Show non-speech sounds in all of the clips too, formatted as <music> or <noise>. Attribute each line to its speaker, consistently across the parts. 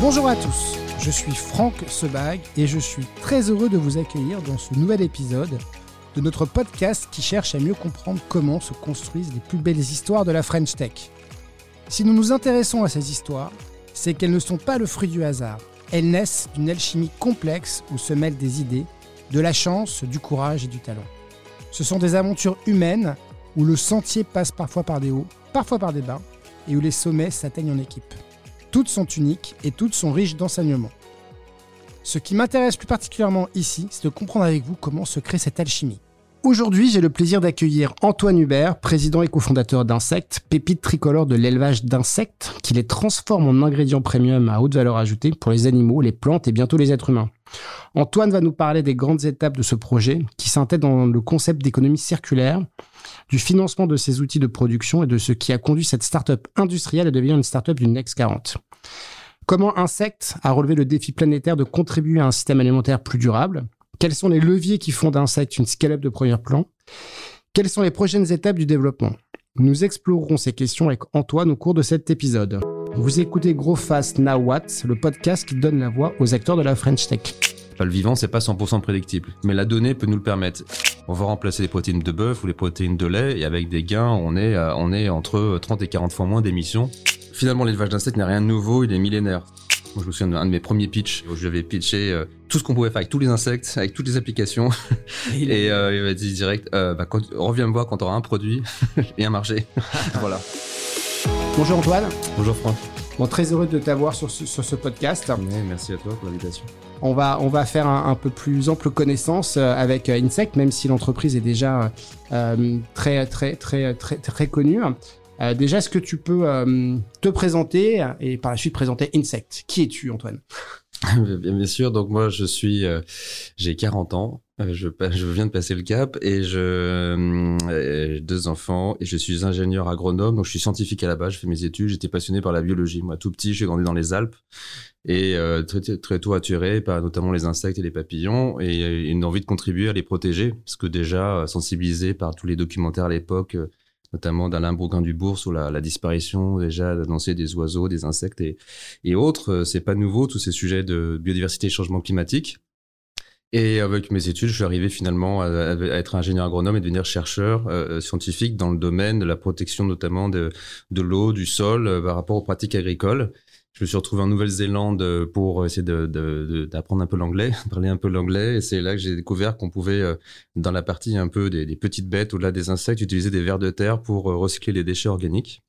Speaker 1: Bonjour à tous, je suis Franck Sebag et je suis très heureux de vous accueillir dans ce nouvel épisode de notre podcast qui cherche à mieux comprendre comment se construisent les plus belles histoires de la French Tech. Si nous nous intéressons à ces histoires, c'est qu'elles ne sont pas le fruit du hasard. Elles naissent d'une alchimie complexe où se mêlent des idées, de la chance, du courage et du talent. Ce sont des aventures humaines où le sentier passe parfois par des hauts, parfois par des bas, et où les sommets s'atteignent en équipe. Toutes sont uniques et toutes sont riches d'enseignements. Ce qui m'intéresse plus particulièrement ici, c'est de comprendre avec vous comment se crée cette alchimie. Aujourd'hui, j'ai le plaisir d'accueillir Antoine Hubert, président et cofondateur d'Insectes, pépite tricolore de l'élevage d'insectes, qui les transforme en ingrédients premium à haute valeur ajoutée pour les animaux, les plantes et bientôt les êtres humains. Antoine va nous parler des grandes étapes de ce projet, qui s'intègre dans le concept d'économie circulaire, du financement de ces outils de production et de ce qui a conduit cette start-up industrielle à devenir une start-up du Next 40. Comment Insectes a relevé le défi planétaire de contribuer à un système alimentaire plus durable quels sont les leviers qui font d'Insect une scale-up de premier plan? Quelles sont les prochaines étapes du développement? Nous explorerons ces questions avec Antoine au cours de cet épisode. Vous écoutez Gros Fast Now What, le podcast qui donne la voix aux acteurs de la French Tech.
Speaker 2: Le vivant, c'est pas 100% prédictible, mais la donnée peut nous le permettre. On va remplacer les protéines de bœuf ou les protéines de lait, et avec des gains, on est, on est entre 30 et 40 fois moins d'émissions. Finalement, l'élevage d'insectes n'est rien de nouveau, il est millénaire. Moi, je me souviens d'un de mes premiers pitchs où j'avais pitché euh, tout ce qu'on pouvait faire avec tous les insectes, avec toutes les applications. Et, <laughs> euh, il m'a dit direct, euh, bah, reviens me voir quand tu auras un produit <laughs> et un marché. <laughs> voilà.
Speaker 1: Bonjour Antoine.
Speaker 2: Bonjour Franck.
Speaker 1: Bon, très heureux de t'avoir sur ce, sur ce podcast.
Speaker 2: merci à toi pour l'invitation.
Speaker 1: On va, on va faire un, peu plus ample connaissance avec Insect, même si l'entreprise est déjà très, très, très, très, très connue. Euh, déjà, est-ce que tu peux euh, te présenter et par la suite présenter Insect? Qui es-tu, Antoine? <laughs>
Speaker 2: Bien, sûr. Donc moi, je suis, euh, j'ai 40 ans. Je, viens de passer le cap et je deux enfants et je suis ingénieur agronome. Donc je suis scientifique à la base. Je fais mes études. J'étais passionné par la biologie. Moi, tout petit, j'ai grandi dans les Alpes et très, très tôt attiré par notamment les insectes et les papillons et une envie de contribuer à les protéger parce que déjà sensibilisé par tous les documentaires à l'époque notamment d'Alain Bourguin-Dubourg sur la, la, disparition déjà annoncée des oiseaux, des insectes et, autres. Euh, c'est pas nouveau, tous ces sujets de biodiversité et changement climatique. Et avec mes études, je suis arrivé finalement à, être ingénieur agronome et devenir chercheur euh, scientifique dans le domaine de la protection notamment de, de l'eau, du sol euh, par rapport aux pratiques agricoles je me suis retrouvé en Nouvelle-Zélande euh, pour essayer d'apprendre un peu l'anglais, <laughs> parler un peu l'anglais. Et c'est là que j'ai découvert qu'on pouvait, euh, dans la partie un peu des, petites bêtes au-delà des insectes, utiliser des vers de terre pour euh, recycler les déchets organiques.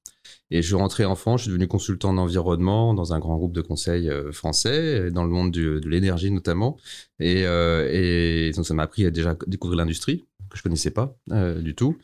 Speaker 2: Et je suis rentré en France, je suis devenu consultant en environnement dans un grand groupe de conseils français, dans le monde de l'énergie notamment. Et, et donc ça m'a appris à déjà découvrir l'industrie, que je connaissais pas du tout.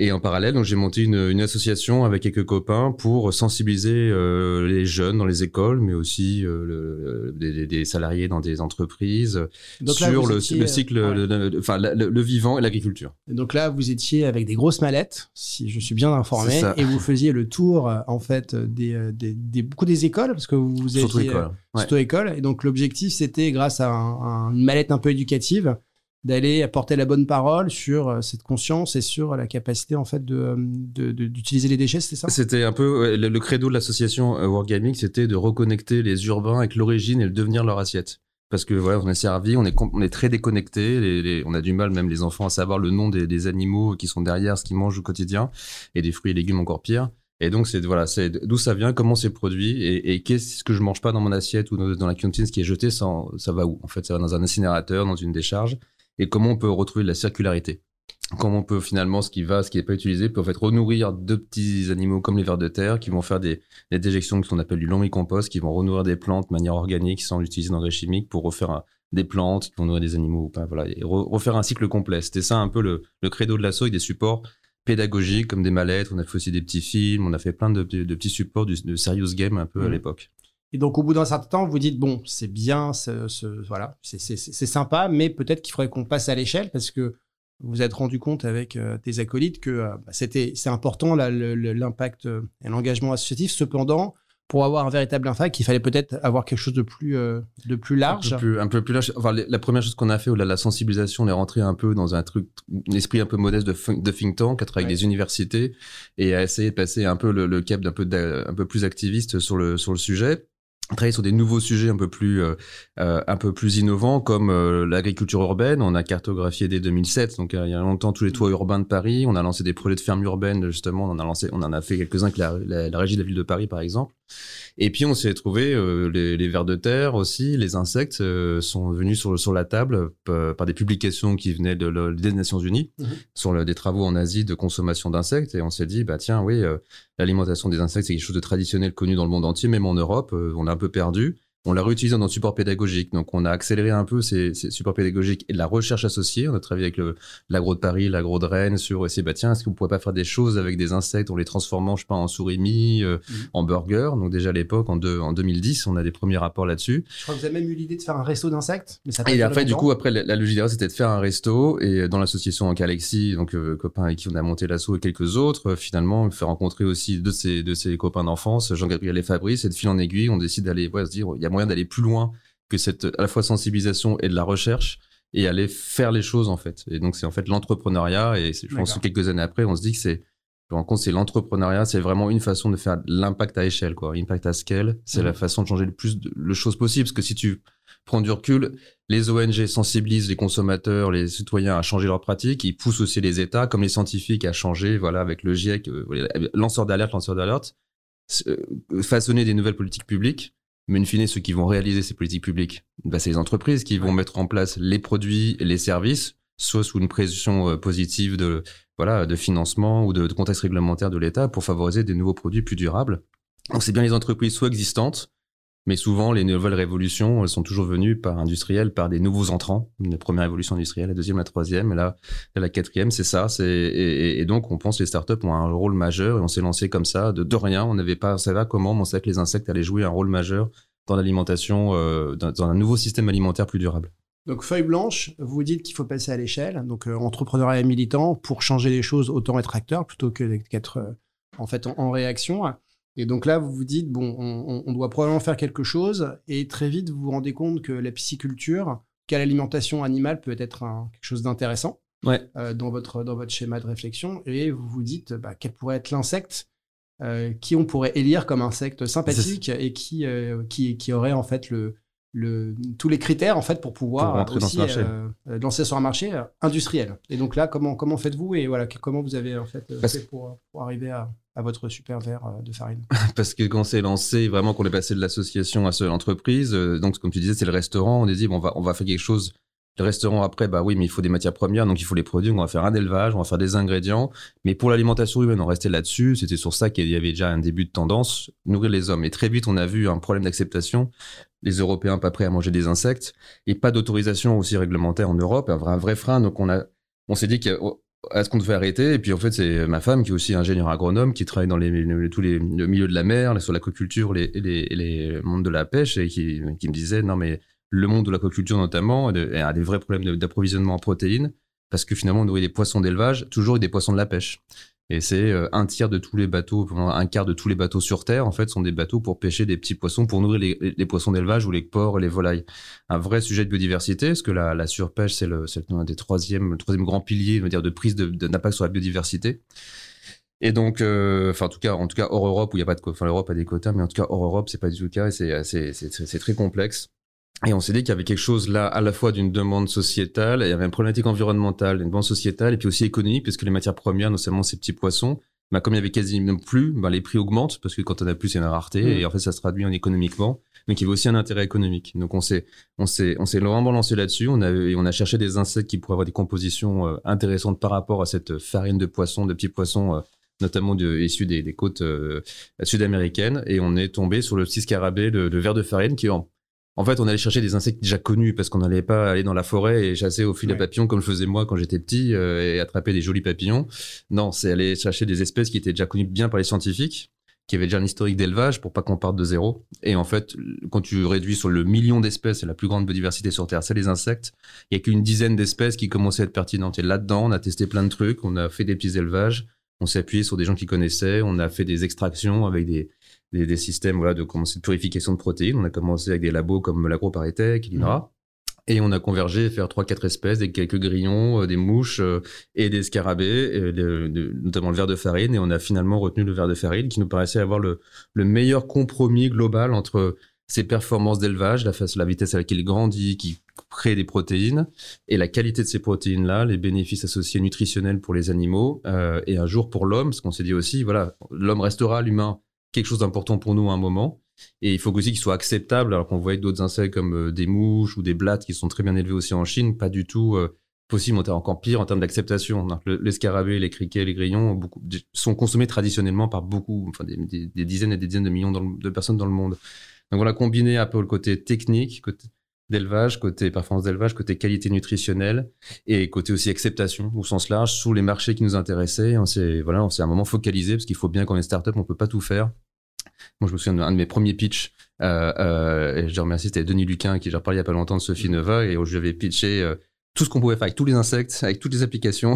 Speaker 2: Et en parallèle, donc j'ai monté une, une, association avec quelques copains pour sensibiliser euh, les jeunes dans les écoles, mais aussi euh, le, des, des, salariés dans des entreprises sur le, le, cycle, enfin le, vivant et l'agriculture.
Speaker 1: Donc là, vous étiez avec des grosses mallettes, si je suis bien informé, et vous faisiez le tour euh, en fait des, des, des, beaucoup des écoles parce que vous étiez
Speaker 2: école,
Speaker 1: ouais. école. Et donc l'objectif, c'était grâce à une mallette un peu éducative d'aller apporter la bonne parole sur euh, cette conscience et sur la capacité en fait de euh, d'utiliser les déchets, c'était ça?
Speaker 2: C'était un peu le, credo de l'association euh, Wargaming, c'était de reconnecter les urbains avec l'origine et le devenir leur assiette. Parce que voilà, on est servi, on est on est très déconnecté, on a du mal même les enfants à savoir le nom des, animaux qui sont derrière ce qu'ils mangent au quotidien et des fruits et légumes encore pire. Et donc, c'est voilà, c'est d'où ça vient, comment c'est produit, et, et qu'est-ce que je mange pas dans mon assiette ou dans, la cantine, ce qui est jeté, ça, ça va où? En fait, ça va dans un incinérateur, dans une décharge et comment on peut retrouver la circularité. Comment on peut finalement, ce qui va, ce qui n'est pas utilisé, peut en fait renourrir de petits animaux comme les vers de terre qui vont faire des, des déjections qu'on appelle du lombricompost, qui vont renourrir des plantes de manière organique sans utiliser d'engrais chimiques pour refaire des plantes qui vont nourrir des animaux ou pas, voilà, et refaire un cycle complet. C'était ça un peu le, le credo de l'assaut et des supports pédagogiques comme des mallettes. On a fait aussi des petits films, on a fait plein de, de, petits supports de serious game un peu à mmh. l'époque.
Speaker 1: Et donc, au bout d'un certain temps, vous dites bon, c'est bien, ce, ce, voilà, c'est sympa, mais peut-être qu'il faudrait qu'on passe à l'échelle parce que vous vous êtes rendu compte avec euh, tes acolytes que euh, bah, c'était c'est important l'impact euh, et l'engagement associatif. Cependant, pour avoir un véritable impact, il fallait peut-être avoir quelque chose de plus de plus large.
Speaker 2: Un peu plus, un peu plus large. Enfin, la première chose qu'on a fait, au la sensibilisation, on est rentré un peu dans un truc, un esprit un peu modeste de, de think tank, à travailler avec des universités et à essayer de passer un peu le, le cap d'un peu un peu plus activiste sur le sur le sujet. Travailler sur des nouveaux sujets un peu plus euh, euh, un peu plus innovants comme euh, l'agriculture urbaine. On a cartographié dès 2007, donc il y a longtemps tous les toits urbains de Paris. On a lancé des projets de fermes urbaines justement. On en a lancé, on en a fait quelques uns avec la, la, régie de la ville de Paris par exemple. Et puis on s'est trouvé les, les, vers de terre aussi, les insectes sont venus sur sur la table par des publications qui venaient de, des Nations Unies mmh sur le, des travaux en Asie de consommation d'insectes et on s'est dit bah tiens oui l'alimentation des insectes c'est quelque chose de traditionnel connu dans le monde entier même en Europe on a un peu perdu. On l'a réutilisé dans le support pédagogique. Donc, on a accéléré un peu ces, supports pédagogiques et la recherche associée. On a travaillé avec l'agro de Paris, l'agro de Rennes sur essayer, bah, tiens, est-ce qu'on pourrait pas faire des choses avec des insectes en les transformant, je sais pas, en souris euh, mmh. en burger? Donc, déjà à l'époque, en, en 2010, on a des premiers rapports là-dessus.
Speaker 1: Je crois que vous avez même eu l'idée de faire un resto d'insectes.
Speaker 2: et après, du coup, après, la, la logique c'était de faire un resto et euh, dans l'association en Alexis, donc, euh, copain avec qui on a monté l'assaut et quelques autres, finalement, faire rencontrer aussi deux de ses, de ses copains d'enfance, Jean-Gabriel et Fabrice, et de fil en aiguille, on décide d'aller, se dire, il y a moyen d'aller plus loin que cette à la fois sensibilisation et de la recherche et aller faire les choses en fait. Et donc c'est en fait l'entrepreneuriat et je pense que quelques années après on se dit que c'est je me rends compte c'est l'entrepreneuriat c'est vraiment une façon de faire l'impact à échelle quoi, impact à scale, c'est la mhm. façon de changer le plus de le choses possible. Parce que si tu prends du recul, les ONG sensibilisent les consommateurs, les citoyens à changer leurs pratiques, ils poussent aussi les États comme les scientifiques à changer voilà avec le GIEC, euh, lanceur d'alerte, lanceur d'alerte, euh, façonner des nouvelles politiques publiques mais in fine, ceux qui vont réaliser ces politiques publiques, bah, c'est les entreprises qui vont mettre en place les produits et les services, soit sous une pression euh, positive de, voilà, de financement ou de, de contexte réglementaire de l'État pour favoriser des nouveaux produits plus durables. Donc c'est bien les entreprises soit existantes, mais souvent, les nouvelles révolutions, elles sont toujours venues par industriels, par des nouveaux entrants. La première révolution industrielle, la deuxième, la troisième, et là, la quatrième, c'est ça. Et, donc, on pense que les startups ont un rôle majeur, et on s'est lancé comme ça, de, rien. On n'avait pas, on savait pas comment, on savait que les insectes allaient jouer un rôle majeur dans l'alimentation, euh, dans, un nouveau système alimentaire plus durable.
Speaker 1: Donc feuille blanche, vous dites qu'il faut passer à l'échelle. Donc euh, entrepreneuriat militant pour changer les choses, autant être acteur plutôt que d'être euh, en fait en, réaction. Et donc là, vous vous dites, bon, on, doit probablement faire quelque chose, et très vite, vous vous rendez compte que la pisciculture, qu'à l'alimentation animale peut être quelque chose d'intéressant euh, dans, votre, dans votre schéma de réflexion, et vous vous dites, bah, quel pourrait être l'insecte euh, qui on pourrait élire comme insecte sympathique et qui, euh, qui, qui aurait en fait le, le, tous les critères en fait pour pouvoir
Speaker 2: pour aussi,
Speaker 1: lancer sur un marché industriel. Et donc là, comment, comment faites-vous et voilà, comment vous avez en fait fait pour, pour arriver à à votre super verre euh, de farine <laughs>
Speaker 2: Parce que quand c'est lancé, vraiment qu'on est passé de l'association à l'entreprise, euh, donc comme tu disais, c'est le restaurant, on a dit, bon, on va, on va faire quelque chose. Le restaurant après, bah oui, mais il faut des matières premières, donc il faut les produits, on va faire un élevage, on va faire des ingrédients. Mais pour l'alimentation humaine, on restait là-dessus. C'était sur ça qu'il y avait déjà un début de tendance, nourrir les hommes. Et très vite, on a vu un problème d'acceptation. Les Européens pas prêts à manger des insectes et pas d'autorisation aussi réglementaire en Europe, un vrai, un vrai frein. Donc on a, on s'est dit que est-ce qu'on devait arrêter Et puis en fait, c'est ma femme qui est aussi ingénieur agronome, qui travaille dans tous les milieux de la mer, sur l'aquaculture, les, les, mondes de la pêche, et qui, qui me disait non mais le monde de l'aquaculture notamment a des vrais problèmes d'approvisionnement en protéines parce que finalement on nourrit des poissons d'élevage toujours des poissons de la pêche. Et c'est euh, un tiers de tous les bateaux, un quart de tous les bateaux sur Terre, en fait, sont des bateaux pour pêcher des petits poissons, pour nourrir les, poissons d'élevage ou les porcs et les volailles. Un vrai sujet de biodiversité, parce que la, la surpêche, c'est le, c'est un des troisième, le troisième grand pilier, dire, de prise d'impact sur la biodiversité. Et donc, euh, enfin, en tout cas, en tout cas, hors Europe, où il n'y a pas de, enfin, l'Europe a des quotas, mais en tout cas, hors Europe, c'est pas du tout le cas, et c'est très complexe. Et on s'est dit qu'il y avait quelque chose là, à la fois d'une demande sociétale, il y avait une problématique environnementale, une demande sociétale, et puis aussi économique, puisque les matières premières, notamment ces petits poissons, bah, comme il y avait quasiment plus, bah, les prix augmentent, parce que quand on a plus, c'est une rareté, mmh. et en fait, ça se traduit en économiquement. Donc, il y avait aussi un intérêt économique. Donc, on s'est, on s'est, on s'est vraiment lancé là-dessus. On a, on a cherché des insectes qui pourraient avoir des compositions euh, intéressantes par rapport à cette farine de poisson, de petits poissons, euh, notamment de, issus des, des côtes euh, sud-américaines. Et on est tombé sur le petit scarabée de, de verre de farine qui, en en fait, on allait chercher des insectes déjà connus parce qu'on n'allait pas aller dans la forêt et chasser au fil des papillons comme je faisais moi quand j'étais petit euh, et attraper des jolis papillons. Non, c'est aller chercher des espèces qui étaient déjà connues bien par les scientifiques, qui avaient déjà un historique d'élevage pour pas qu'on parte de zéro. Et en fait, quand tu réduis sur le million d'espèces, et la plus grande biodiversité sur Terre, c'est les insectes. Il y a qu'une dizaine d'espèces qui commençaient à être pertinentes. Et là-dedans, on a testé plein de trucs, on a fait des petits élevages, on s'est appuyé sur des gens qui connaissaient, on a fait des extractions avec des des, des, systèmes voilà, de, de purification de protéines. On a commencé avec des labos comme l'AgroParisTech, l'INRA. Mmh. Et on a convergé faire trois, quatre espèces, des quelques grillons, euh, des mouches euh, et des scarabées, et notamment le verre de farine. Et on a finalement retenu le verre de farine qui nous paraissait avoir le, le meilleur compromis global entre ses performances d'élevage, la, la vitesse à laquelle il grandit, qui crée des protéines, et la qualité de ces protéines-là, les bénéfices associés nutritionnels pour les animaux, euh, et un jour pour l'homme, parce qu'on s'est dit aussi, voilà, l'homme restera, l'humain, quelque chose d'important pour nous à un moment, et il faut aussi qu'il soit acceptable, alors qu'on voit d'autres insectes comme euh, des mouches ou des blattes qui sont très bien élevés aussi en Chine, pas du tout euh, possible, encore pire en termes d'acceptation. Les scarabées, les criquets, les grillons sont consommés traditionnellement par beaucoup, enfin des, dizaines et des dizaines de millions de personnes dans le monde. Donc voilà, combiné un peu le côté technique, d'élevage, côté performance d'élevage, côté qualité nutritionnelle et côté aussi acceptation au sens large sous les marchés qui nous intéressaient. On s'est voilà, on s'est un moment focalisé parce qu'il faut bien qu'on est startup, on peut pas tout faire. Moi, je me souviens d'un de mes premiers pitchs, euh, euh, et je remercie, c'était Denis Luquin qui j'ai reparlé il y a pas longtemps de Sophie Neva et où je lui avais pitché euh, tout ce qu'on pouvait faire avec tous les insectes, avec toutes les applications.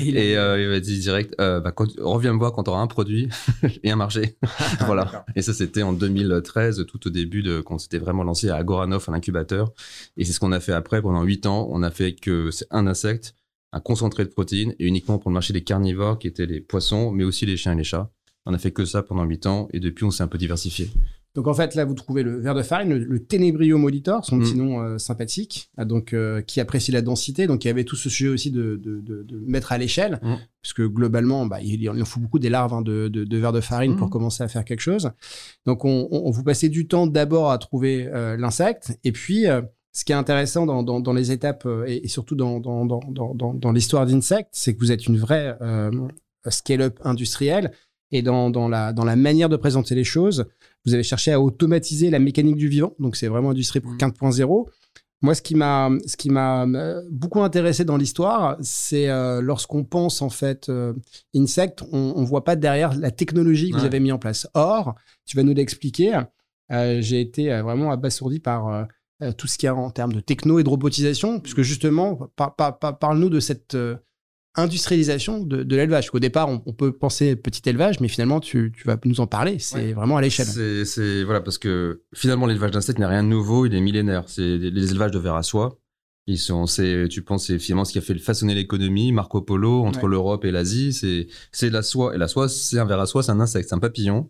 Speaker 2: Et, <laughs> euh, il m'a dit direct, euh, bah, reviens me voir quand tu auras un produit <laughs> et un marché. <laughs> voilà. Et ça, c'était en 2013, tout au début de quand c'était vraiment lancé à Agoranov, un incubateur. Et c'est ce qu'on a fait après pendant huit ans. On a fait que c'est un insecte, un concentré de protéines et uniquement pour le marché des carnivores qui étaient les poissons, mais aussi les chiens et les chats. On a fait que ça pendant huit ans et depuis on s'est un peu diversifié.
Speaker 1: Donc en fait, là, vous trouvez le ver de farine, le, Tenebrio molitor, son petit mm. nom euh, sympathique, ah, donc euh, qui apprécie la densité. Donc il y avait tout ce sujet aussi de, mettre à l'échelle, mm. puisque globalement, bah, il, en faut beaucoup des larves hein, de, ver de farine pour mm. commencer à faire quelque chose. Donc on, vous passez du temps d'abord à trouver euh, l'insecte, et puis ce qui est intéressant dans, les étapes et, surtout dans, dans l'histoire d'Insect, c'est que vous êtes une vraie scale-up industrielle. Et dans, la, dans la manière de présenter les choses, vous avez cherché à automatiser la mécanique du vivant. Donc, c'est vraiment Industrie 4.0. Mmh. Moi, ce qui m'a, ce qui m'a euh, beaucoup intéressé dans l'histoire, c'est euh, lorsqu'on pense en fait euh, insect, on, ne voit pas derrière la technologie que vous avez mis en place. Or, tu vas nous l'expliquer. j'ai été vraiment abasourdi par tout ce qu'il y a en termes de techno et de robotisation, puisque justement, parle-nous de cette industrialisation de, de l'élevage. Au départ, on, peut penser petit élevage, mais finalement, tu, vas nous en parler. C'est vraiment à l'échelle.
Speaker 2: C'est voilà parce que finalement, l'élevage d'insectes n'est rien de nouveau. Il est millénaire. C'est les élevages de vers à soie. Ils sont, c'est, tu penses, c'est finalement ce qui a fait façonner l'économie, Marco Polo, entre l'Europe et l'Asie, c'est, c'est la soie. Et la soie, c'est un ver à soie, c'est un insecte, c'est un papillon,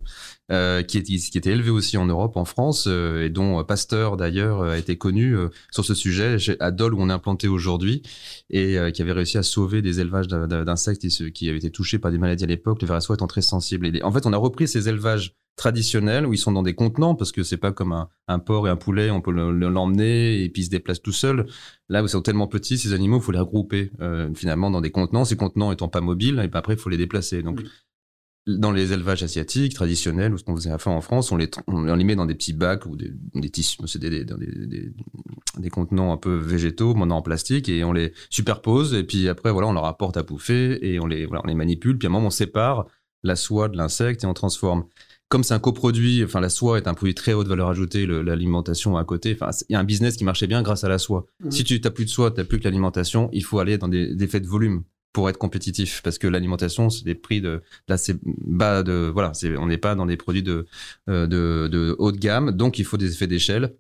Speaker 2: euh, qui, est, qui était élevé aussi en Europe, en France, euh, et dont Pasteur, d'ailleurs, a été connu euh, sur ce sujet, à Dole, où on est implanté aujourd'hui, et qui avait réussi à sauver des élevages d'insectes qui avaient été touchés par des maladies à l'époque, le ver à soie étant très sensible. Et en fait, on a repris ces élevages traditionnels où ils sont dans des contenants parce que c'est pas comme un, un, porc et un poulet, on peut l'emmener et puis ils se déplacent tout seuls. Là où ils sont tellement petits, ces animaux, il faut les regrouper euh, finalement dans des contenants. Ces contenants étant pas mobiles, et après il faut les déplacer. Donc dans les élevages asiatiques traditionnels ou ce qu'on faisait à en France, on les, on les met dans des petits bacs ou des, des tissus, c'est des, des, des, contenants un peu végétaux, maintenant en plastique, et on les superpose. Et puis après, voilà, on leur apporte à bouffer et on les, voilà, on les manipule. Puis à un moment, on sépare la soie de l'insecte et on transforme comme c'est un coproduit, enfin la soie est un produit très haute valeur ajoutée, l'alimentation à côté. Enfin, il y a un business qui marchait bien grâce à la soie. Mmh. Si tu n'as plus de soie, tu n'as plus que l'alimentation, il faut aller dans des, des faits de volume pour être compétitif parce que l'alimentation c'est des prix de c'est bas de voilà c'est on n'est pas dans des produits de, euh, de de haut de gamme donc il faut des effets d'échelle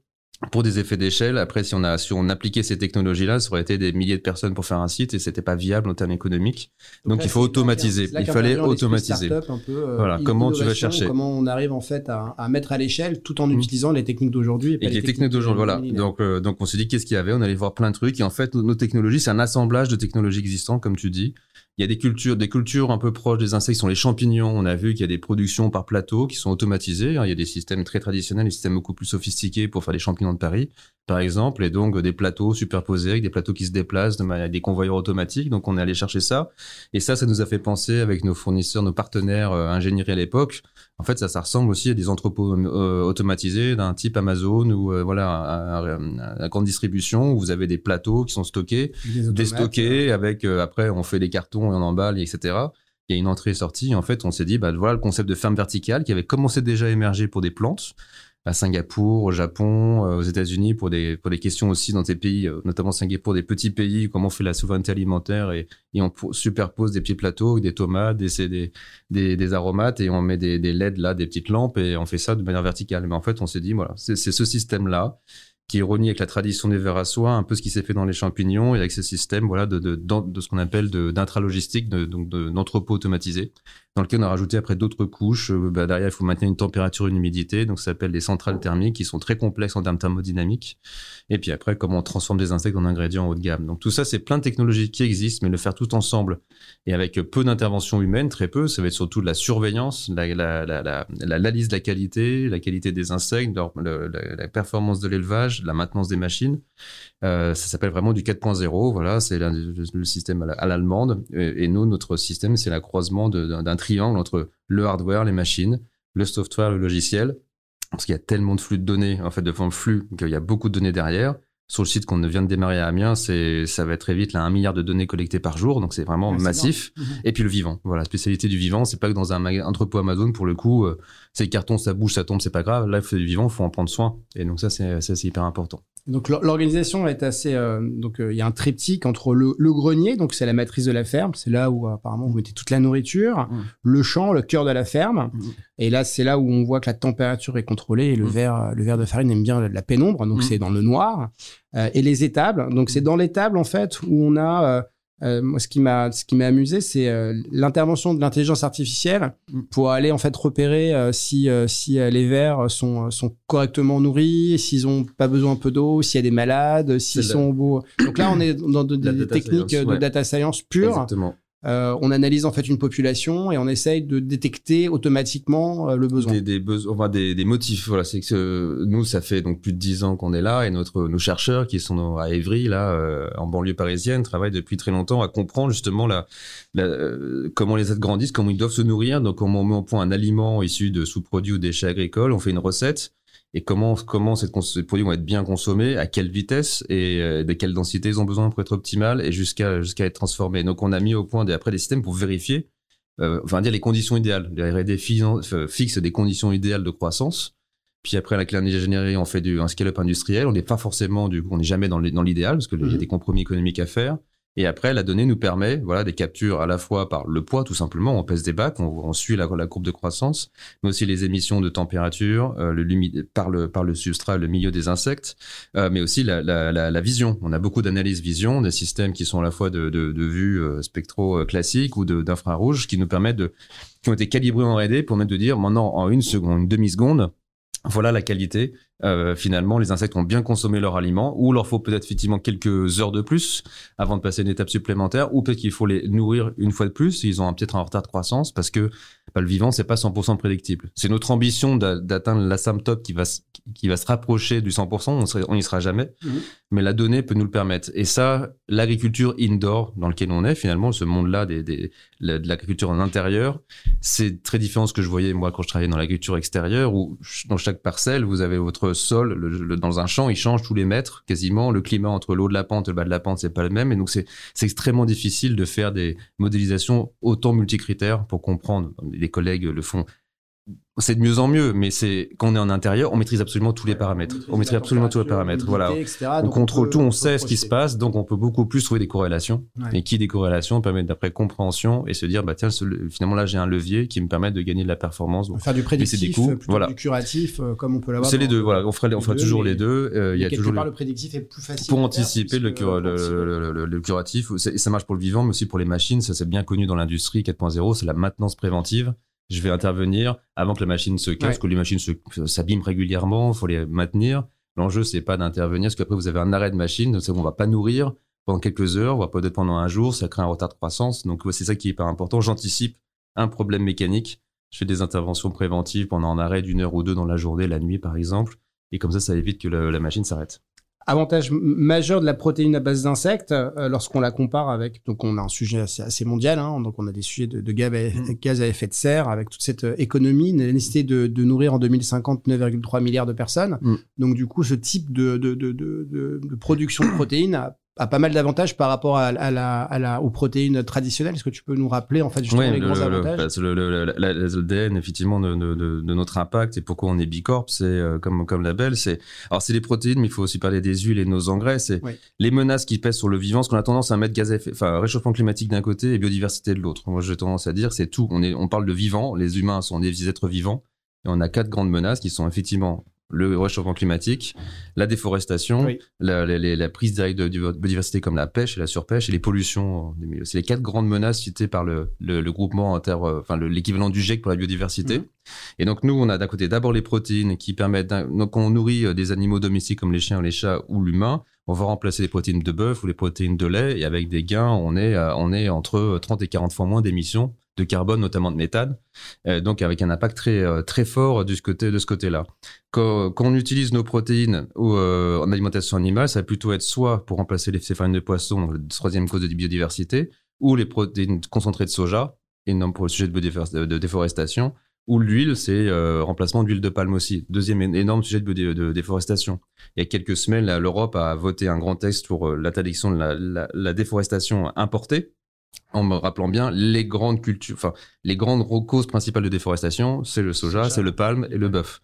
Speaker 2: pour des effets d'échelle. Après, si on a, si on appliquait ces technologies-là, ça aurait été des milliers de personnes pour faire un site et c'était pas viable en termes économiques. Donc, il faut automatiser. Il fallait automatiser.
Speaker 1: Un peu, euh, voilà. Comment tu vas chercher Comment on arrive en fait à, à mettre à l'échelle tout en mmh. utilisant les techniques d'aujourd'hui.
Speaker 2: Et, les, techniques, d'aujourd'hui, voilà. Donc, euh, donc on s'est dit qu'est-ce qu'il y avait? On allait voir plein de trucs et en fait, nos technologies, c'est un assemblage de technologies existantes, comme tu dis. Il y a des cultures, des cultures un peu proches des insectes, sont les champignons. On a vu qu'il y a des productions par plateau qui sont automatisées. Il y a des systèmes très traditionnels, des systèmes beaucoup plus sophistiqués pour faire des champignons de Paris, par exemple, et donc des plateaux superposés avec des plateaux qui se déplacent, de des convoyeurs automatiques. Donc on est allé chercher ça. Et ça, ça nous a fait penser avec nos fournisseurs, nos partenaires euh, à l'époque. En fait, ça, ça ressemble aussi à des entrepôts euh, automatisés d'un type Amazon ou euh, voilà, à, à, grande distribution où vous avez des plateaux qui sont stockés, déstockés avec après on fait des cartons et on emballe, etc. Il y a une entrée-sortie. En fait, on s'est dit, bah, voilà le concept de ferme verticale qui avait commencé déjà à émerger pour des plantes à Singapour, au Japon, euh, aux États-Unis pour des pour des questions aussi dans ces pays, euh, notamment Singapour, des petits pays, comment on fait la souveraineté alimentaire et, et on superpose des petits plateaux, des tomates, des des, des, des aromates et on met des, des LED là, des petites lampes et on fait ça de manière verticale. Mais en fait, on s'est dit voilà, c'est ce système là qui renie avec la tradition des vers à soie, un peu ce qui s'est fait dans les champignons et avec ce système voilà, de, de, de, ce qu'on appelle d'intralogistique, de, donc d'entrepôt automatisé, dans lequel on a rajouté après d'autres couches. Euh, bah, derrière, il faut maintenir une température, une humidité, donc ça s'appelle les centrales thermiques qui sont très complexes en termes thermodynamiques. Et puis après, comment on transforme des insectes en ingrédients haut de gamme. Donc tout ça, c'est plein de technologies qui existent, mais le faire tout ensemble et avec peu d'intervention humaine, très peu, ça va être surtout de la surveillance, la, la, la, la, l'analyse de la qualité, la qualité des insectes, la performance de l'élevage, la maintenance des machines. Euh, ça s'appelle vraiment du 4.0. Voilà, c'est le, système à l'allemande. Et, nous, notre système, c'est la croisement d'un triangle entre le hardware, les machines, le software, le logiciel. Parce qu'il y a tellement de flux de données, en fait, de flux, qu'il y a beaucoup de données derrière sur le site qu'on vient de démarrer à Amiens, c'est ça va être très vite là un milliard de données collectées par jour, donc c'est vraiment massif. Mhm. Et puis le vivant, voilà, la spécialité du vivant, c'est pas que dans un entrepôt Amazon pour le coup, euh, c'est carton, ça bouge, ça tombe, c'est pas grave. Là, il du vivant, faut en prendre soin. Et donc ça, c'est c'est hyper important.
Speaker 1: Donc l'organisation est assez. Euh, donc euh, il y a un triptyque entre le, grenier, donc c'est la matrice de la ferme, c'est là où apparemment vous mettez toute la nourriture, mmh. le champ, le cœur de la ferme, mmh. et là c'est là où on voit que la température est contrôlée et le mmh. verre, le verre de farine aime bien la pénombre, donc c'est dans le noir, euh, et les étables, donc c'est dans l'étable en fait où on a euh, moi, ce qui m'a, ce qui m'a amusé, c'est euh, l'intervention de l'intelligence artificielle mm. pour aller en fait repérer euh, si si les vers sont sont correctement nourris, s'ils ont pas besoin un peu d'eau, s'il y a des malades, s'ils sont beaux. Donc là, on est dans <coughs> des techniques de data science pure. Exactement. Euh, on analyse en fait une population et on essaye de détecter automatiquement euh, le besoin.
Speaker 2: Des, des besoins, des, des, motifs. Voilà, c'est que nous, ça fait donc plus de dix ans qu'on est là et notre nos chercheurs qui sont à Évry là, euh, en banlieue parisienne, travaillent depuis très longtemps à comprendre justement la, comment les êtres grandissent, comment ils doivent se nourrir. Donc, on met au point un aliment issu de sous-produits ou déchets agricoles, on fait une recette et comment comment ces produits vont être bien consommés, à quelle vitesse et euh, de quelle densité ils ont besoin pour être optimal et jusqu'à jusqu'à être transformés. Donc on a mis au point des, après des systèmes pour vérifier, euh, enfin dire les conditions idéales. Les R&D fixent des conditions idéales de croissance. Puis après, avec l'ingénierie, on fait du, un scale-up industriel. On n'est pas forcément, du coup, on n'est jamais dans l'idéal parce qu'il y a mmh. des compromis économiques à faire. Et après, la donnée nous permet, voilà, des captures à la fois par le poids, tout simplement, on pèse des bacs, on, suit la, la, courbe de croissance, mais aussi les émissions de température, euh, le par le par le substrat, le milieu des insectes, euh, mais aussi la, la, la, vision. On a beaucoup d'analyses vision, des systèmes qui sont à la fois de, de, de vue euh, spectro classique ou d'infrarouge, qui nous permettent de, qui ont été calibrés en R&D pour mettre de dire maintenant en une seconde, une demi seconde, voilà la qualité. Euh, finalement, les insectes ont bien consommé leur aliment, ou leur faut peut-être effectivement quelques heures de plus avant de passer une étape supplémentaire, ou peut-être qu'il faut les nourrir une fois de plus, ils ont peut-être un retard de croissance, parce que bah, le vivant, c'est pas 100% prédictible. C'est notre ambition d'atteindre l'asymptote qui va, qui va se rapprocher du 100%, on n'y sera jamais, mmh. mais la donnée peut nous le permettre. Et ça, l'agriculture indoor dans lequel on est, finalement, ce monde-là des, des, de l'agriculture en intérieur, c'est très différent de ce que je voyais moi quand je travaillais dans l'agriculture extérieure, où dans chaque parcelle, vous avez votre sol, le, dans un champ, il change tous les mètres quasiment. Le climat entre l'eau de la pente et le bas de la pente, c'est pas le même. Et donc, c'est extrêmement difficile de faire des modélisations autant multicritères pour comprendre. Les collègues le font c'est de mieux en mieux, mais c'est quand on est en intérieur, on maîtrise absolument tous les paramètres. On maîtrise, absolument tous les paramètres. Voilà. On contrôle tout, on sait ce qui se passe, donc on peut beaucoup plus trouver des corrélations. Et qui des corrélations permettent d'après compréhension et se dire bah tiens finalement là j'ai un levier qui me permet de gagner de la performance.
Speaker 1: Faire du prédictif, voilà. du curatif, euh, comme on peut l'avoir.
Speaker 2: C'est les deux. Voilà, on fera toujours les deux.
Speaker 1: Euh, il y a toujours part, le... prédictif est plus facile
Speaker 2: pour anticiper le, le, curatif. Ça marche pour le vivant, mais aussi pour les machines. Ça c'est bien connu dans l'industrie 4.0. C'est la maintenance préventive je vais intervenir avant que la machine se casse, que les machines s'abîment régulièrement, il faut les maintenir. L'enjeu, c'est pas d'intervenir, parce qu'après, vous avez un arrêt de machine, donc on va pas nourrir pendant quelques heures, on va peut-être pendant un jour, ça crée un retard de croissance. Donc, c'est ça qui est pas important. J'anticipe un problème mécanique. Je fais des interventions préventives pendant un arrêt d'une heure ou deux dans la journée, la nuit, par exemple. Et comme ça, ça évite que la machine s'arrête
Speaker 1: avantage majeur de la protéine à base d'insectes euh, lorsqu'on la compare avec donc on a un sujet assez, mondial hein, donc on a des sujets de, de mm. gaz, à, effet de serre avec toute cette euh, économie la nécessité de, de nourrir en 2050 9,3 milliards de personnes mm. donc du coup ce type de, de, de production de protéines a a pas mal d'avantages par rapport à, à, la, à la, aux protéines traditionnelles. Est-ce que tu peux nous rappeler en fait justement les grands avantages
Speaker 2: le, le, effectivement de, de, de, notre impact et pourquoi on est bicorp, c'est euh, comme comme label, c'est alors c'est les protéines, mais il faut aussi parler des huiles et de nos engrais. C'est les menaces qui pèsent sur le vivant, ce qu'on a tendance à mettre gaz à effet, enfin réchauffement climatique d'un côté et biodiversité de l'autre. Moi, j'ai tendance à dire c'est tout. On est on parle de vivant. Les humains sont des êtres vivants et on a quatre grandes menaces qui sont effectivement le réchauffement climatique, la déforestation, la, la, prise directe de, biodiversité comme la pêche et la surpêche et les pollutions des milieux. C'est les quatre grandes menaces citées par le, le, groupement inter, euh, enfin l'équivalent du GIEC pour la biodiversité. Mmh. Et donc nous, on a d'un côté d'abord les protéines qui permettent, donc on nourrit euh, des animaux domestiques comme les chiens, les chats ou l'humain, on va remplacer les protéines de bœuf ou les protéines de lait et avec des gains, on est, on est entre 30 et 40 fois moins d'émissions de carbone, notamment de méthane, euh, donc avec un impact très, euh, très fort côté, de ce côté-là. Quand, on utilise nos protéines ou, euh, en alimentation animale, ça va plutôt être soit pour remplacer les farines de poisson, la troisième cause de biodiversité, ou les protéines concentrées de soja, énorme pour le sujet de, déforestation, ou l'huile, c'est remplacement d'huile de palme aussi. Deuxième énorme sujet de, déforestation. Il y a quelques semaines, l'Europe a voté un grand texte pour l'interdiction de la, la, déforestation importée en me rappelant bien les grandes cultures, enfin les grandes causes principales de déforestation, c'est le soja, c'est le palme et le bœuf.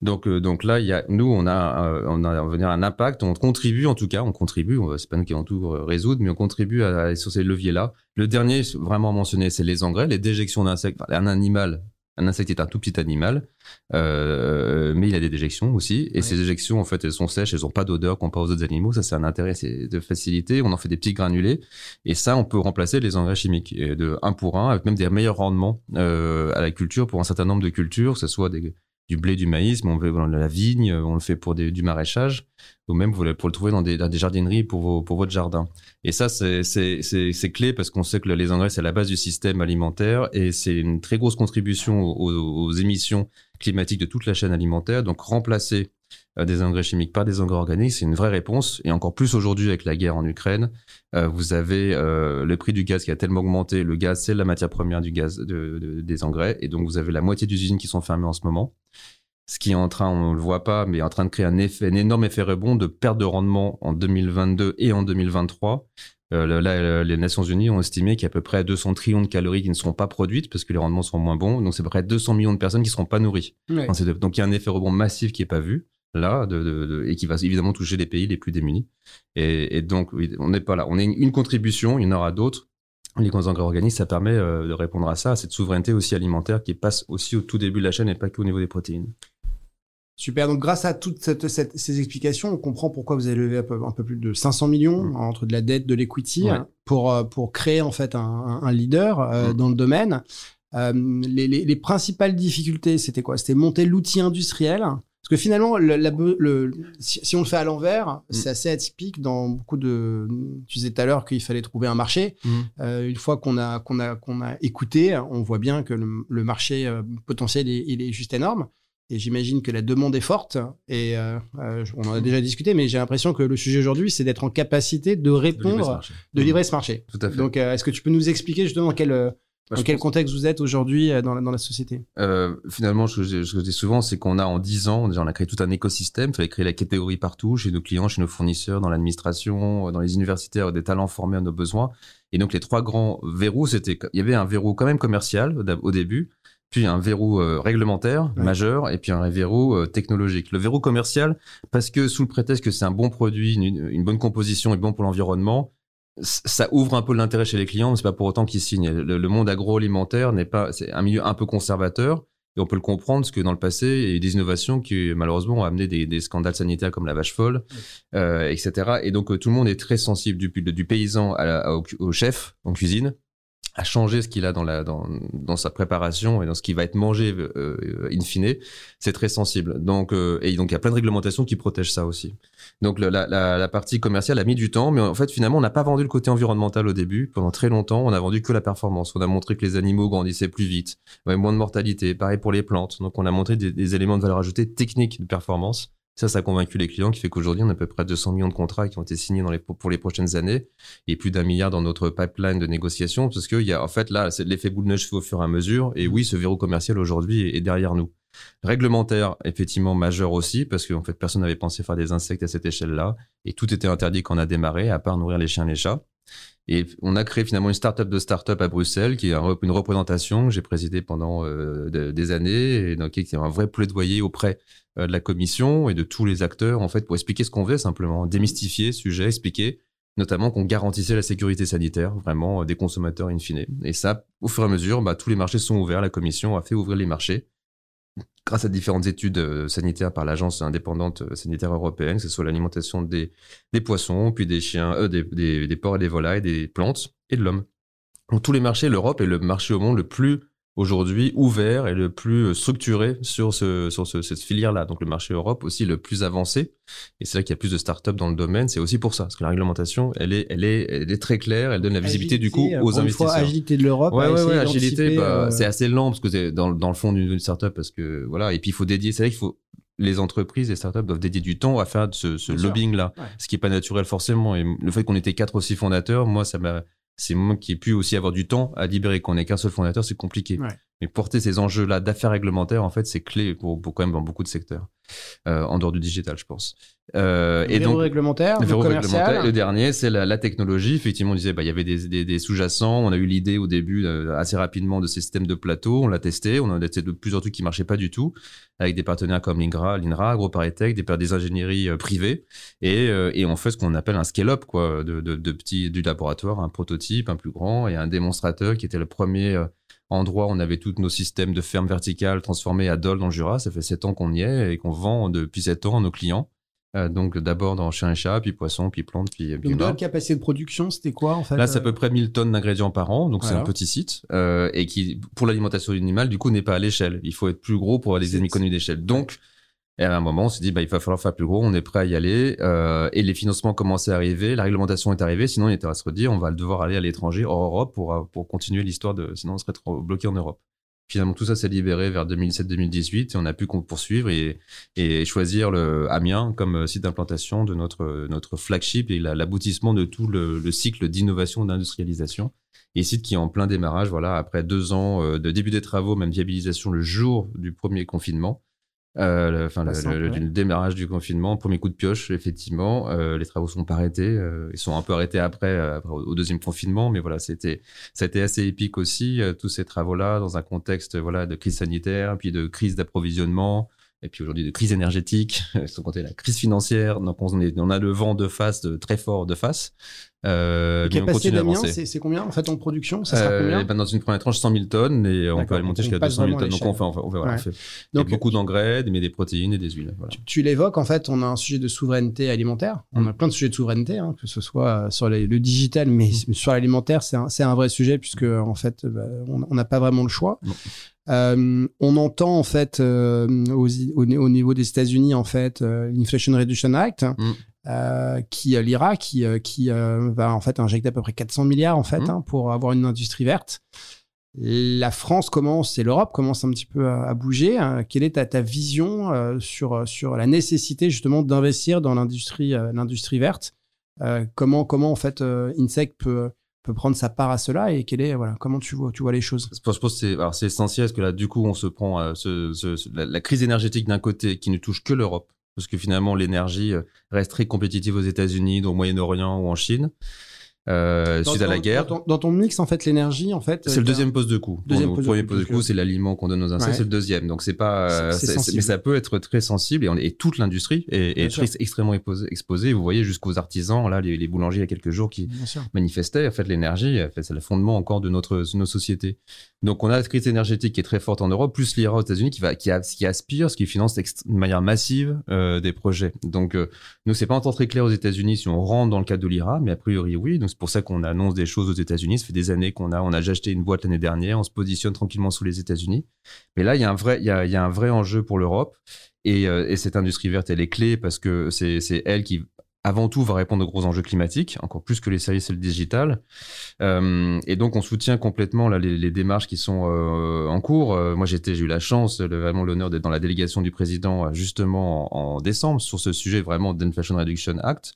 Speaker 2: Donc, euh, donc là, il y a, nous, on a, euh, on a venir un impact, on contribue en tout cas, on contribue, c'est pas nous qui allons tout euh, résoudre, mais on contribue à, sur ces leviers-là. Le dernier, vraiment mentionné, c'est les engrais, les déjections d'insectes. un animal un insecte est un tout petit animal, euh, mais il a des déjections aussi. Et ces déjections, en fait, elles sont sèches, elles n'ont pas d'odeur comparé aux autres animaux. Ça, c'est un intérêt de facilité. On en fait des petits granulés. Et ça, on peut remplacer les engrais chimiques de 1 pour 1, avec même des meilleurs rendements euh, à la culture pour un certain nombre de cultures, que ce soit des, du blé, du maïs, mais on fait dans la vigne, on le fait pour du maraîchage, ou même pour le trouver dans des, jardineries pour, votre jardin. Et ça, c'est clé parce qu'on sait que les engrais, c'est la base du système alimentaire et c'est une très grosse contribution aux, émissions climatiques de toute la chaîne alimentaire. Donc, remplacer des engrais chimiques par des engrais organiques, c'est une vraie réponse. Et encore plus aujourd'hui avec la guerre en Ukraine, euh, vous avez euh, le prix du gaz qui a tellement augmenté. Le gaz, c'est la matière première du gaz de, des engrais. Et donc, vous avez la moitié des usines qui sont fermées en ce moment ce qui est en train, on le voit pas, mais en train de créer un effet, un énorme effet rebond de perte de rendement en 2022 et en 2023. Euh, là, les Nations Unies ont estimé qu'il y a à peu près 200 trillions de calories qui ne seront pas produites parce que les rendements seront moins bons. Donc, c'est à peu près 200 millions de personnes qui ne seront pas nourries. Donc, il y a un effet rebond massif qui n'est pas vu là de, et qui va évidemment toucher les pays les plus démunis. Et, donc, on n'est pas là. On est une, contribution, il y en aura d'autres. Les engrais organiques, ça permet euh, de répondre à ça, à cette souveraineté aussi alimentaire qui passe aussi au tout début de la chaîne et pas qu'au niveau des protéines.
Speaker 1: Super. Donc, grâce à toutes ces explications, on comprend pourquoi vous avez levé un peu, plus de 500 millions mmh. entre de la dette, de l'equity, pour, euh, pour créer en fait un, leader euh, mmh. dans le domaine. Euh, les, principales difficultés, c'était quoi? C'était monter l'outil industriel. Parce que finalement, le, si, on le fait à l'envers, mmh. c'est assez atypique dans beaucoup de. Tu disais tout à l'heure qu'il fallait trouver un marché. une fois qu'on a, qu'on a, qu'on a écouté, on voit bien que le, marché potentiel, il est juste énorme. Et j'imagine que la demande est forte. Et euh, euh, on en a déjà discuté, mais j'ai l'impression que le sujet aujourd'hui, c'est d'être en capacité de répondre, de livrer ce marché.
Speaker 2: Tout à fait.
Speaker 1: Donc, euh, est-ce que tu peux nous expliquer justement quel, bah, dans quel contexte vous êtes aujourd'hui dans la, dans la société
Speaker 2: Finalement, ce que, je, dis souvent, c'est qu'on a en 10 ans, on a créé tout un écosystème. Il fallait créer la catégorie partout, chez nos clients, chez nos fournisseurs, dans l'administration, dans les universitaires, des talents formés à nos besoins. Et donc, les trois grands verrous, c'était, il y avait un verrou quand même commercial au début puis un verrou euh, réglementaire majeur et puis un verrou euh, technologique. Le verrou commercial, parce que sous le prétexte que c'est un bon produit, une, bonne composition et bon pour l'environnement, ça ouvre un peu l'intérêt chez les clients, mais c'est pas pour autant qu'ils signent. Le, monde agroalimentaire n'est pas, c'est un milieu un peu conservateur. Et on peut le comprendre parce que dans le passé, il y a eu des innovations qui malheureusement ont amené des, scandales sanitaires comme la vache folle, euh, etc. Et donc tout le monde est très sensible du, du paysan au chef en cuisine à changer ce qu'il a dans, la, dans, dans, sa préparation et dans ce qui va être mangé euh, in fine, c'est très sensible. Donc, euh, et donc il y a plein de réglementations qui protègent ça aussi. Donc la, la, la, partie commerciale a mis du temps, mais en fait finalement on n'a pas vendu le côté environnemental au début. Pendant très longtemps, on a vendu que la performance. On a montré que les animaux grandissaient plus vite, avait moins de mortalité. Pareil pour les plantes. Donc on a montré des, des éléments de valeur ajoutée technique de performance ça, ça a convaincu les clients qui fait qu'aujourd'hui, on a à peu près 200 millions de contrats qui ont été signés dans les, pour les prochaines années et plus d'un milliard dans notre pipeline de négociation parce qu'il y a, en fait, là, c'est l'effet boule de neige au fur et à mesure. Et oui, ce verrou commercial aujourd'hui est, derrière nous. Réglementaire, effectivement, majeur aussi parce qu'en fait, personne n'avait pensé faire des insectes à cette échelle-là et tout était interdit quand on a démarré, à part nourrir les chiens et les chats. Et on a créé finalement une start-up de start-up à Bruxelles, qui est une représentation que j'ai présidée pendant euh, des années, et donc, qui est un vrai plaidoyer auprès euh, de la commission et de tous les acteurs, en fait, pour expliquer ce qu'on faisait simplement, démystifier sujet, expliquer notamment qu'on garantissait la sécurité sanitaire vraiment euh, des consommateurs in fine. Et ça, au fur et à mesure, bah, tous les marchés sont ouverts, la commission a fait ouvrir les marchés grâce à différentes études sanitaires par l'agence indépendante sanitaire européenne, que ce soit l'alimentation des, des poissons, puis des chiens, des, des, des porcs et des volailles, des plantes et de l'homme. Donc tous les marchés, l'Europe est le marché au monde le plus aujourd'hui ouvert et le plus structuré sur, ce, sur ce, cette filière-là. Donc le marché Europe aussi le plus avancé. Et c'est là qu'il y a plus de startups dans le domaine. C'est aussi pour ça, parce que la réglementation, elle est, elle est, elle est très claire. Elle donne la visibilité du coup aux investisseurs. Fois,
Speaker 1: agilité de l'Europe.
Speaker 2: Ouais, ouais, ouais agilité. Bah, euh, C'est assez lent parce que c'est dans, dans le fond d'une startup, parce que voilà. Et puis il faut dédier. C'est vrai qu'il faut les entreprises, les startups doivent dédier du temps à faire ce, ce lobbying-là, ce qui est pas naturel forcément. Et le fait qu'on était quatre aussi fondateurs, moi, ça m'a c'est moi qui ai pu aussi avoir du temps à libérer. Qu'on ait qu'un seul fondateur, c'est compliqué. Mais porter ces enjeux-là d'affaires réglementaires, en fait, c'est clé pour, pour, quand même dans beaucoup de secteurs. Euh, en dehors du digital, je pense.
Speaker 1: Euh, et donc, réglementaire, le réglementaire.
Speaker 2: Le dernier, c'est la, technologie. Effectivement, on disait, bah, il y avait des, des, sous-jacents. On a eu l'idée au début euh, assez rapidement de ces systèmes de plateau. On l'a testé. On a testé de plusieurs trucs qui marchaient pas du tout avec des partenaires comme l'INRA, l'INRA, AgroParisTech, des, des ingénieries privées. Et, et on fait ce qu'on appelle un scale-up, quoi, de, de, de petits, du laboratoire, un prototype, un plus grand et un démonstrateur qui était le premier endroit on avait tous nos systèmes de ferme verticale transformés à Dole dans le Jura. Ça fait sept ans qu'on y est et qu'on vend depuis sept ans à nos clients. Euh, donc d'abord dans chien et chat, puis poisson, puis plante, puis
Speaker 1: Donc dans capacité de production, c'était quoi en fait
Speaker 2: Là, c'est à peu près 1000 tonnes d'ingrédients par an, donc c'est un petit site euh, et qui, pour l'alimentation animale, du coup, n'est pas à l'échelle. Il faut être plus gros pour avoir des économies d'échelle. Donc et à un moment, on s'est dit, bah, il va falloir faire plus gros, on est prêt à y aller. Euh, et les financements commençaient à arriver, la réglementation est arrivée, sinon il était à se redire, on va devoir aller à l'étranger, hors Europe, pour, euh, pour continuer l'histoire de... Sinon on serait trop bloqué en Europe. Finalement, tout ça s'est libéré vers 2007-2018 et on a pu poursuivre et, et choisir le Amiens comme euh, site d'implantation de notre, notre flagship et l'aboutissement de tout le, le cycle d'innovation d'industrialisation. Et site qui est en plein démarrage, voilà, après deux ans de début des travaux, même viabilisation le jour du premier confinement. Euh, enfin, le, démarrage du confinement, premier coup de pioche, effectivement. Euh, les travaux sont pas arrêtés. Euh, ils sont un peu arrêtés après, au deuxième confinement, mais voilà, c'était, ça a été assez épique aussi, tous ces travaux-là, dans un contexte voilà de crise sanitaire, puis de crise d'approvisionnement, et puis aujourd'hui de crise énergétique, <laughs> sans compter la crise financière. Donc on, est, on a le vent de face, de, très fort de face.
Speaker 1: Euh, capacité c'est combien en fait en production Ça sera
Speaker 2: euh,
Speaker 1: combien
Speaker 2: ben Dans une première tranche, 100 000 tonnes et on peut aller monter jusqu'à 200 000 tonnes. Donc on fait, on fait, on fait, Donc, beaucoup d'engrais, mais des protéines et des huiles. Voilà.
Speaker 1: Tu, l'évoques, en fait, on a un sujet de souveraineté alimentaire. On a mm. plein de sujets de souveraineté, hein, que ce soit sur le digital, mais mm. sur l'alimentaire, c'est un, un, vrai sujet puisque en fait, bah, on n'a pas vraiment le choix. Euh, on entend en fait euh, au, au, niveau des États-Unis en fait euh, l'Inflation Reduction Act, mm. Euh, qui euh, l'IRA, qui, euh, qui va en fait injecter à peu près 400 milliards en fait mmh. hein, pour avoir une industrie verte. La France commence et l'Europe commence un petit peu à, bouger. Hein. Quelle est ta, ta vision sur, sur la nécessité justement d'investir dans l'industrie l'industrie verte? Comment comment en fait Insect peut peut prendre sa part à cela et quelle est voilà comment tu vois tu vois les choses?
Speaker 2: Je pense que c'est alors c'est essentiel parce que là du coup on se prend ce, la, crise énergétique d'un côté qui ne touche que l'Europe parce que finalement l'énergie euh, reste très compétitive aux États-Unis, au Moyen-Orient ou en Chine euh, suite à la guerre.
Speaker 1: Dans ton, mix, en fait, l'énergie, en fait.
Speaker 2: C'est le deuxième poste de coût. Deuxième le premier poste de coût, c'est l'aliment qu'on donne aux insectes, c'est le deuxième. Donc c'est pas, euh, mais ça peut être très sensible et, on, et toute l'industrie est, est très, extrêmement exposée. Vous voyez jusqu'aux artisans, là, les, les, boulangers il y a quelques jours qui manifestaient. En fait, l'énergie, en fait, c'est le fondement encore de notre nos sociétés. Donc on a la crise énergétique qui est très forte en Europe, plus l'IRA aux États-Unis qui va, qui, a, qui aspire, ce qui finance de manière massive euh, des projets. Donc euh, nous c'est pas encore très clair aux États-Unis si on rentre dans le cadre de l'IRA, mais a priori oui. Donc c'est pour ça qu'on annonce des choses aux États-Unis. Ça fait des années qu'on a, on a déjà acheté une boîte l'année dernière, on se positionne tranquillement sous les États-Unis. Mais là, il y a un vrai, il y a, un vrai enjeu pour l'Europe. Et, euh, et, cette industrie verte, elle est clé parce que c'est elle qui avant tout va répondre aux gros enjeux climatiques, encore plus que les services et le digital. Euh, et donc on soutient complètement là, les, démarches qui sont euh, en cours. Moi j'ai eu la chance, vraiment l'honneur d'être dans la délégation du président justement en, en décembre sur ce sujet vraiment d'Inflation Reduction Act.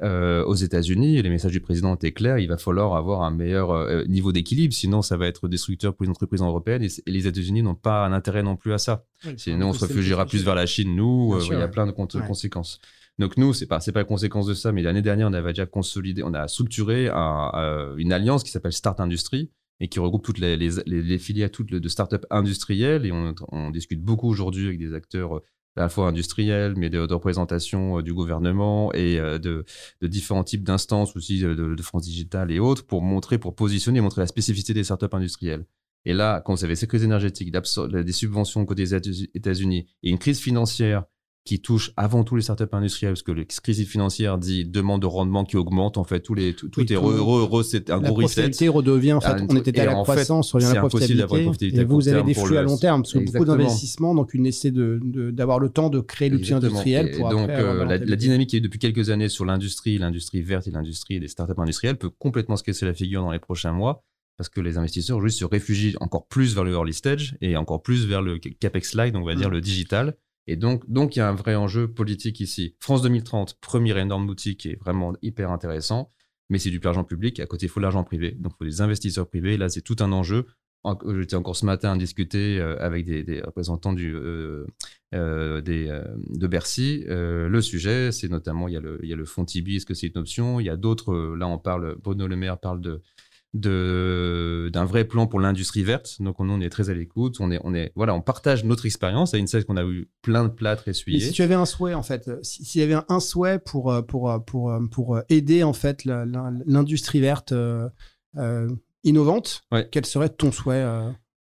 Speaker 2: Euh, aux États-Unis, les messages du président étaient clairs, il va falloir avoir un meilleur euh, niveau d'équilibre, sinon ça va être destructeur pour les entreprises européennes et, les États-Unis n'ont pas un intérêt non plus à ça. sinon on se réfugiera plus vers la Chine, nous, euh, il y a plein de conséquences. Donc nous, c'est pas c'est pas la conséquence de ça, mais l'année dernière, on avait déjà consolidé, on a structuré un, une alliance qui s'appelle Start Industry et qui regroupe toutes les, les, les, filières toutes de start-up industrielles et on, on discute beaucoup aujourd'hui avec des acteurs à la fois industrielle, mais de, représentation euh, du gouvernement et euh, de, différents types d'instances aussi de, de, France Digital et autres pour montrer, pour positionner, montrer la spécificité des startups industrielles. Et là, quand vous avez ces crises énergétiques, des subventions côté des États-Unis et une crise financière qui touche avant tout les startups industrielles, parce que la crise financière dit demande de rendement qui augmente, en fait, tous les, tout, est heureux, c'est un gros reset.
Speaker 1: La redevient, en fait, on était à la croissance, on revient à la profitabilité, et vous avez des flux à long terme, parce que beaucoup d'investissements, donc une essaie d'avoir le temps de créer l'outil industriel pour
Speaker 2: donc, euh, la, dynamique qui est depuis quelques années sur l'industrie, l'industrie verte et l'industrie des startups industrielles peut complètement se casser la figure dans les prochains mois parce que les investisseurs juste se réfugient encore plus vers le early stage et encore plus vers le capex slide, on va dire mm. le digital. Et donc, donc, il y a un vrai enjeu politique ici. France 2030, premier énorme outil qui est vraiment hyper intéressant, mais c'est du l'argent public. À côté, il faut l'argent privé. Donc, il faut des investisseurs privés. Là, c'est tout un enjeu. J'étais encore ce matin à discuter euh, avec des, représentants euh, euh, de Bercy. le sujet, c'est notamment, il y, a le, il y a le fonds Tibi, est-ce que c'est une option? Il y a d'autres, là on parle, Bruno Le Maire parle de, d'un vrai plan pour l'industrie verte. Donc on, on, est très à l'écoute. On est, on est, voilà, on partage notre expérience à une scène qu'on a eu plein de plâtres essuyés.
Speaker 1: si tu avais un souhait en fait, s'il y avait un souhait pour pour pour pour aider en fait l'industrie verte euh, innovante, quel serait ton souhait euh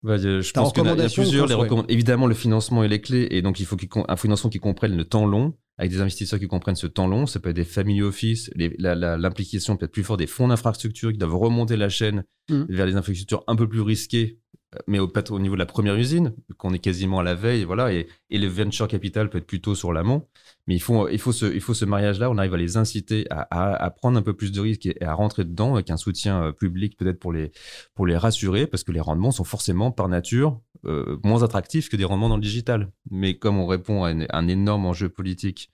Speaker 2: bah, je pense qu'il y, a plusieurs. Les Évidemment, le financement est les clés, et donc il faut un financement qui comprenne le temps long, avec des investisseurs qui comprennent ce temps long. Ça peut être des family office, l'implication peut-être plus forte des fonds d'infrastructure qui doivent remonter la chaîne mmh. vers des infrastructures un peu plus risquées mais au, au niveau de la première usine, qu'on est quasiment à la veille, voilà, et, le venture capital peut être plutôt sur l'amont. Mais il faut, il faut ce, mariage-là. On arrive à les inciter à, prendre un peu plus de risques et à rentrer dedans avec un soutien euh, public peut-être pour les, rassurer, parce que les rendements sont forcément par nature euh, moins attractifs que des rendements dans le digital. Mais comme on répond à un énorme enjeu politique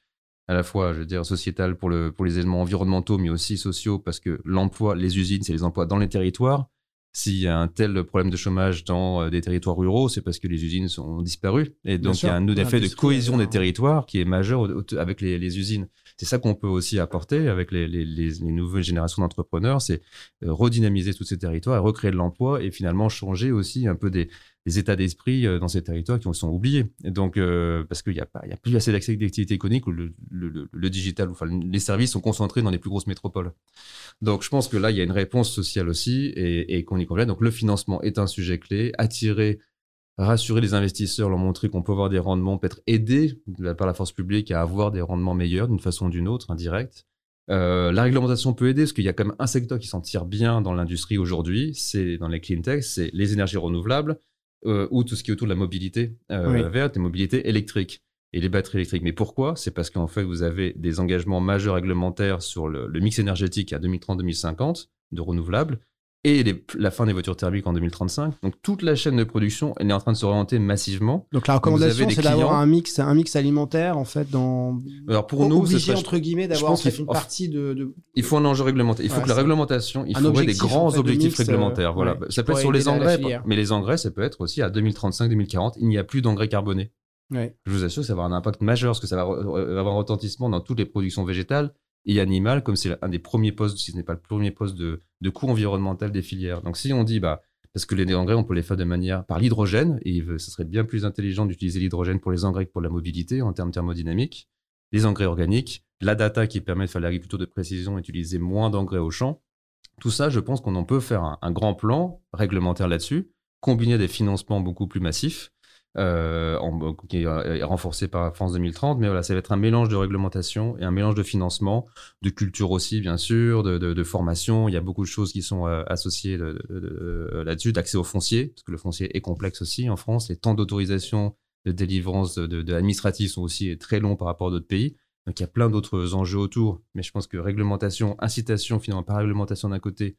Speaker 2: à la fois, je veux dire, sociétal pour, pour les éléments environnementaux, mais aussi sociaux, parce que l'emploi, les usines, c'est les emplois dans les territoires. S'il y a un tel problème de chômage dans euh, des territoires ruraux, c'est parce que les usines sont disparues. Et donc, il y a un effet de cohésion des territoires qui est majeur avec les, usines. C'est ça qu'on peut aussi apporter avec les, nouvelles générations d'entrepreneurs, c'est euh, redynamiser tous ces territoires et recréer de l'emploi et finalement changer aussi un peu des, états d'esprit euh, dans ces territoires qui sont oubliés. Et donc, parce qu'il n'y a, plus assez d'accès d'activité économique où le, digital, enfin, les services sont concentrés dans les plus grosses métropoles. Donc, je pense que là, il y a une réponse sociale aussi et, qu'on y complète. Donc, le financement est un sujet clé. Attirer, rassurer les investisseurs, leur montrer qu'on peut avoir des rendements, peut-être aider par la force publique à avoir des rendements meilleurs d'une façon ou d'une autre, indirect. Euh, la réglementation peut aider parce qu'il y a quand même un secteur qui s'en tire bien dans l'industrie aujourd'hui, c'est dans les clean tech, c'est les énergies renouvelables euh, ou tout ce qui est autour de la mobilité euh, verte et mobilité électrique et les batteries électriques. Mais pourquoi? C'est parce qu'en fait, vous avez des engagements majeurs réglementaires sur le, mix énergétique à 2030-2050 de renouvelables et la fin des voitures thermiques en 2035. Donc toute la chaîne de production elle est en train de s'orienter massivement.
Speaker 1: Donc la recommandation c'est d'avoir un mix, un mix alimentaire en fait dans.
Speaker 2: Alors pour nous,
Speaker 1: obligé entre guillemets d'avoir une partie de,
Speaker 2: Il faut un enjeu réglementaire. Il faut que la réglementation, il faudrait des grands objectifs réglementaires. voilà, ça peut être sur les engrais, mais les engrais, ça peut être aussi à 2035-2040. Il n'y a plus d'engrais carbonés. Je vous assure que ça va avoir un impact majeur, parce que ça va avoir un retentissement dans toutes les productions végétales et animales, comme c'est un des premiers postes, si ce n'est pas le premier poste de, de coût environnemental des filières. Donc si on dit, bah, parce que les engrais, on peut les faire de manière par l'hydrogène, et ce serait bien plus intelligent d'utiliser l'hydrogène pour les engrais que pour la mobilité en termes thermodynamiques, les engrais organiques, la data qui permet de faire l'agriculture de précision, utiliser moins d'engrais au champ. Tout ça, je pense qu'on en peut faire un, un grand plan réglementaire là-dessus, combiner des financements beaucoup plus massifs euh, qui est renforcé par France 2030. Mais voilà, ça va être un mélange de réglementation et un mélange de financement, de culture aussi, bien sûr, de, formation. Il y a beaucoup de choses qui sont euh, associées là-dessus, d'accès au foncier, parce que le foncier est complexe aussi en France. Les temps d'autorisation de délivrance de, de, sont aussi très longs par rapport à d'autres pays. Donc il y a plein d'autres enjeux autour. Mais je pense que réglementation, incitation finalement par réglementation d'un côté,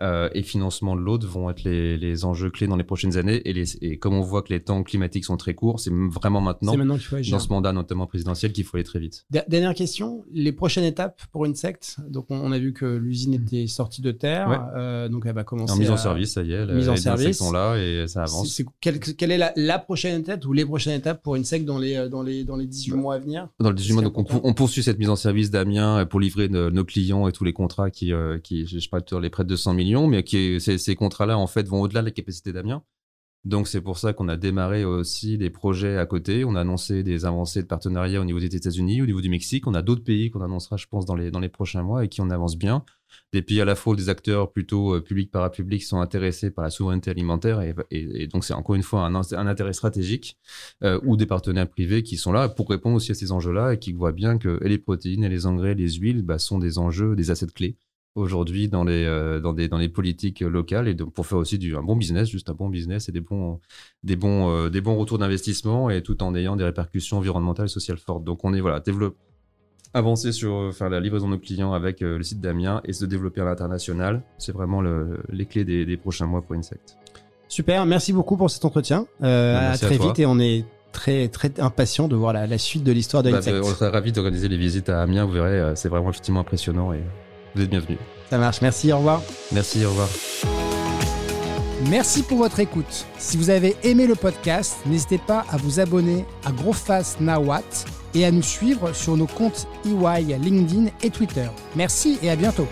Speaker 2: euh, et financement de l'autre vont être les, les, enjeux clés dans les prochaines années. Et, les, et, comme on voit que les temps climatiques sont très courts, c'est vraiment maintenant,
Speaker 1: maintenant faut
Speaker 2: dans ce mandat notamment présidentiel, qu'il faut aller très vite.
Speaker 1: Dernière question, les prochaines étapes pour une secte? Donc on, a vu que l'usine était sortie de terre, euh, donc elle va commencer.
Speaker 2: En mise en service, ça y est,
Speaker 1: mise en service.
Speaker 2: sont là et ça avance.
Speaker 1: quelle, quelle, est la, la, prochaine étape ou les prochaines étapes pour une secte dans les dans les dans les 18 mois à venir?
Speaker 2: Dans les 18 mois, donc on, poursuit cette mise en service d'Amiens pour livrer nos clients et tous les contrats qui, euh, qui je sais pas, les près de 200 mais qui ces, contrats-là, en fait, vont au-delà de la capacité d'Amiens. Donc c'est pour ça qu'on a démarré aussi des projets à côté. On a annoncé des avancées de partenariat au niveau des États-Unis, au niveau du Mexique. On a d'autres pays qu'on annoncera, je pense, dans les, dans les prochains mois et qui en avancent bien. Des pays à la fois des acteurs plutôt euh, publics parapublics sont intéressés par la souveraineté alimentaire et, donc c'est encore une fois un, intérêt stratégique euh, ou des partenaires privés qui sont là pour répondre aussi à ces enjeux-là et qui voient bien que les protéines, les engrais, les huiles bah, sont des enjeux, des assets clés aujourd'hui dans les euh, dans des dans les politiques locales et donc pour faire aussi du un bon business juste un bon business et des bons des bons euh, des bons retours d'investissement et tout en ayant des répercussions environnementales et sociales fortes. Donc on est voilà développe avancer sur euh, faire la livraison de nos clients avec le site d'Amiens et se développer à l'international. C'est vraiment le, les clés des, des, prochains mois pour Insect.
Speaker 1: Super merci beaucoup pour cet entretien. À très vite et on est très très impatient de voir la, la suite de l'histoire de bah,
Speaker 2: On serait ravi d'organiser les visites à Amiens, vous verrez, c'est vraiment effectivement impressionnant et vous êtes bienvenue.
Speaker 1: Ça marche. Merci. Au revoir.
Speaker 2: Merci. Au revoir.
Speaker 1: Merci pour votre écoute. Si vous avez aimé le podcast, n'hésitez pas à vous abonner à Growfast Nawat et à nous suivre sur nos comptes EY, LinkedIn et Twitter. Merci et à bientôt.